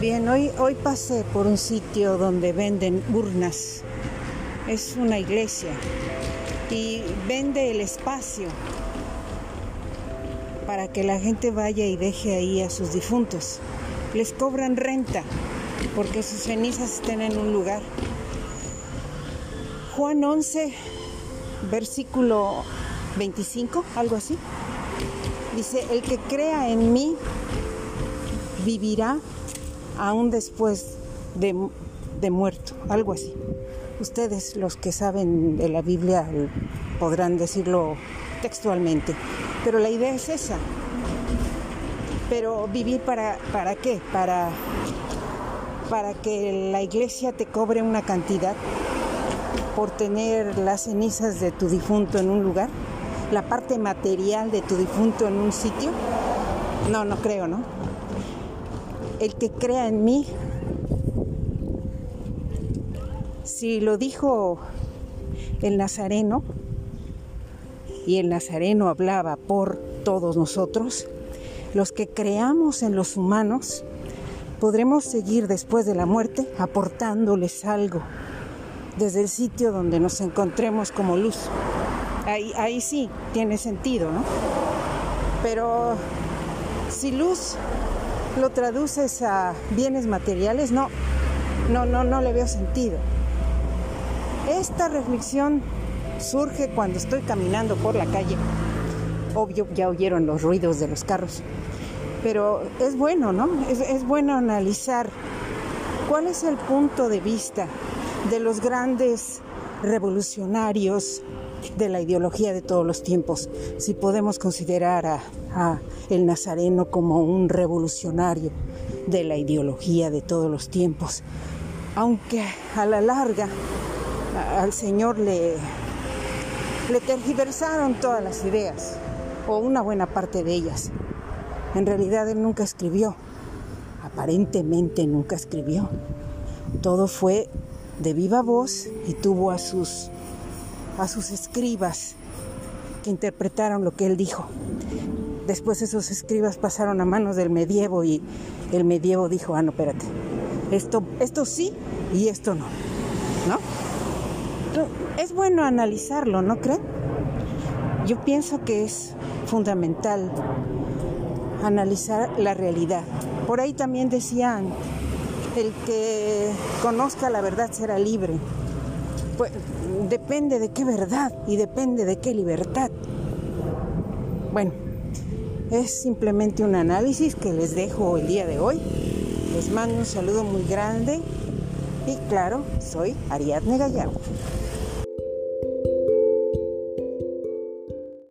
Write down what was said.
Bien, hoy, hoy pasé por un sitio donde venden urnas. Es una iglesia y vende el espacio para que la gente vaya y deje ahí a sus difuntos. Les cobran renta porque sus cenizas estén en un lugar. Juan 11, versículo 25, algo así. Dice, el que crea en mí vivirá aún después de, muerto, algo así. Ustedes, los que saben de la Biblia, podrán decirlo textualmente, pero la idea es esa. Pero vivir para, para qué? Para, para que la iglesia te cobre una cantidad por tener las cenizas de tu difunto en un lugar, la parte material de tu difunto en un sitio. No, no creo, ¿no? El que crea en mí, si lo dijo el Nazareno, y el Nazareno hablaba por todos nosotros, los que creamos en los humanos, podremos seguir después de la muerte aportándoles algo desde el sitio donde nos encontremos como luz. Ahí, sí tiene sentido, ¿no? Pero si luz lo traduces a bienes materiales, no, no, no, no le veo sentido. Esta reflexión surge cuando estoy caminando por la calle. Obvio, ya oyeron los ruidos de los carros. Pero es bueno, ¿no? Es bueno analizar cuál es el punto de vista de los grandes revolucionarios de la ideología de todos los tiempos. Si podemos considerar a, el nazareno como un revolucionario de la ideología de todos los tiempos, aunque a la larga al Señor le, le tergiversaron todas las ideas, o una buena parte de ellas. En realidad él nunca escribió, aparentemente nunca escribió. Todo fue de viva voz y tuvo a sus, a sus escribas que interpretaron lo que él dijo. Después esos escribas pasaron a manos del medievo y el medievo dijo, ah, no, espérate, esto, esto sí y esto no, ¿no? Es bueno analizarlo, ¿no creen? Yo pienso que es fundamental analizar la realidad. Por ahí también decían, el que conozca la verdad será libre. Pues depende de qué verdad y depende de qué libertad. Bueno, es simplemente un análisis que les dejo el día de hoy. Les mando un saludo muy grande y claro, soy Ariadne Gallardo.